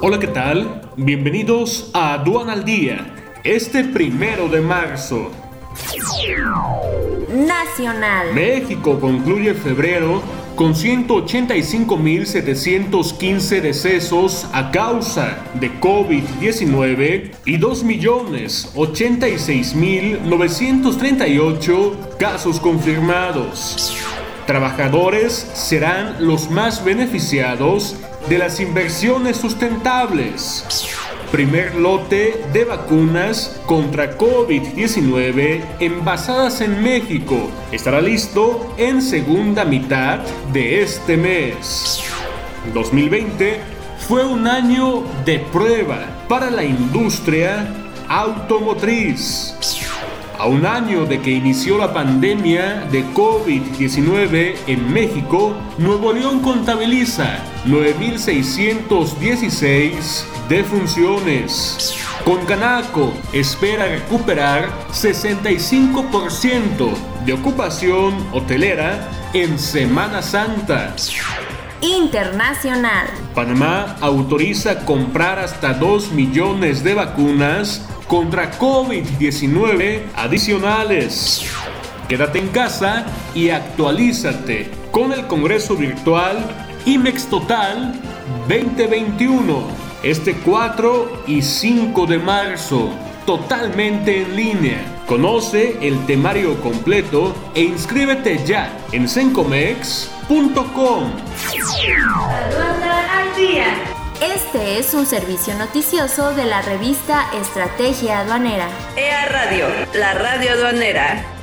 Hola, ¿qué tal? Bienvenidos a Aduan al Día, este primero de marzo. Nacional. México concluye febrero con 185.715 decesos a causa de COVID-19 y 2.086.938 casos confirmados. Trabajadores serán los más beneficiados de las inversiones sustentables. Primer lote de vacunas contra COVID-19 envasadas en México estará listo en segunda mitad de este mes. 2020 fue un año de prueba para la industria automotriz. A un año de que inició la pandemia de COVID-19 en México, Nuevo León contabiliza 9.616 defunciones. Con Canaco espera recuperar 65% de ocupación hotelera en Semana Santa. Internacional. Panamá autoriza comprar hasta 2 millones de vacunas contra COVID-19 adicionales. Quédate en casa y actualízate con el Congreso Virtual IMEX Total 2021 este 4 y 5 de marzo, totalmente en línea. Conoce el temario completo e inscríbete ya en sencomex.com. Este es un servicio noticioso de la revista Estrategia Aduanera. EA Radio, la radio aduanera.